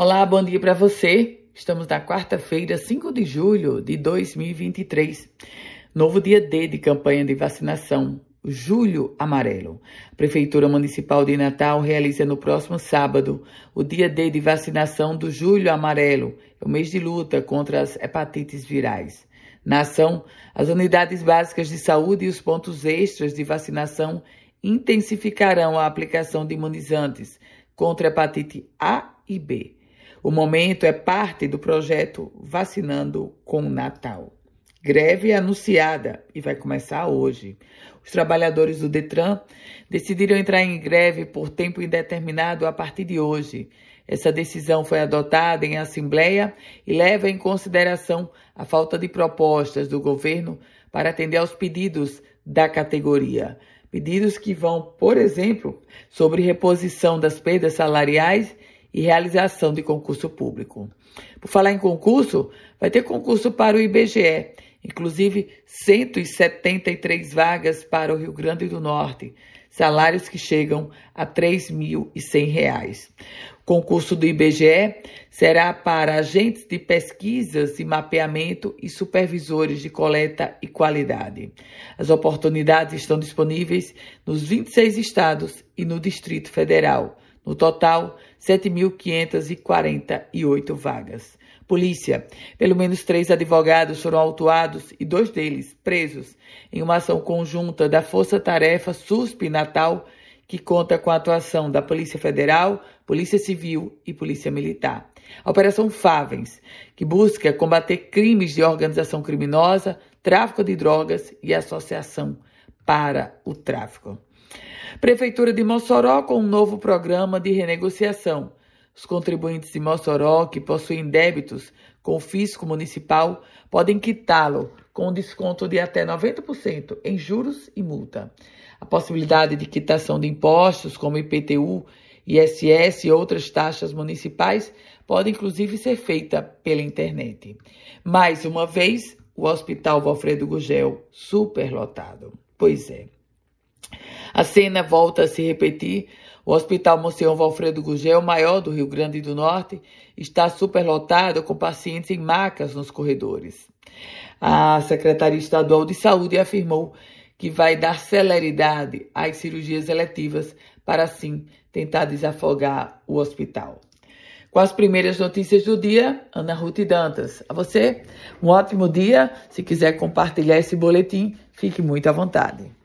Olá, bom dia para você. Estamos na quarta-feira, 5 de julho de 2023. Novo dia D de campanha de vacinação. Julho Amarelo. A Prefeitura Municipal de Natal realiza no próximo sábado o dia D de vacinação do Julho Amarelo, é o mês de luta contra as hepatites virais. Na ação, as unidades básicas de saúde e os pontos extras de vacinação intensificarão a aplicação de imunizantes contra hepatite A e B. O momento é parte do projeto Vacinando com Natal. Greve anunciada e vai começar hoje. Os trabalhadores do Detran decidiram entrar em greve por tempo indeterminado a partir de hoje. Essa decisão foi adotada em assembleia e leva em consideração a falta de propostas do governo para atender aos pedidos da categoria. Pedidos que vão, por exemplo, sobre reposição das perdas salariais e realização de concurso público. Por falar em concurso, vai ter concurso para o IBGE, inclusive 173 vagas para o Rio Grande do Norte, salários que chegam a R$ 3.100. O concurso do IBGE será para agentes de pesquisas e mapeamento e supervisores de coleta e qualidade. As oportunidades estão disponíveis nos 26 estados e no Distrito Federal. No total, 7.548 vagas. Polícia. Pelo menos três advogados foram autuados e dois deles presos em uma ação conjunta da Força Tarefa SUSP Natal, que conta com a atuação da Polícia Federal, Polícia Civil e Polícia Militar. A Operação Favens, que busca combater crimes de organização criminosa, tráfico de drogas e associação para o tráfico. Prefeitura de Mossoró com um novo programa de renegociação. Os contribuintes de Mossoró que possuem débitos com o fisco municipal podem quitá-lo com desconto de até 90% em juros e multa. A possibilidade de quitação de impostos como IPTU, ISS e outras taxas municipais pode inclusive ser feita pela internet. Mais uma vez, o Hospital Valfredo Gugel superlotado. Pois é. A cena volta a se repetir. O Hospital Monsenhor Valfredo Gugel, maior do Rio Grande do Norte, está superlotado com pacientes em macas nos corredores. A Secretaria Estadual de Saúde afirmou que vai dar celeridade às cirurgias eletivas para assim tentar desafogar o hospital. Com as primeiras notícias do dia, Ana Ruth Dantas. A você, um ótimo dia. Se quiser compartilhar esse boletim, fique muito à vontade.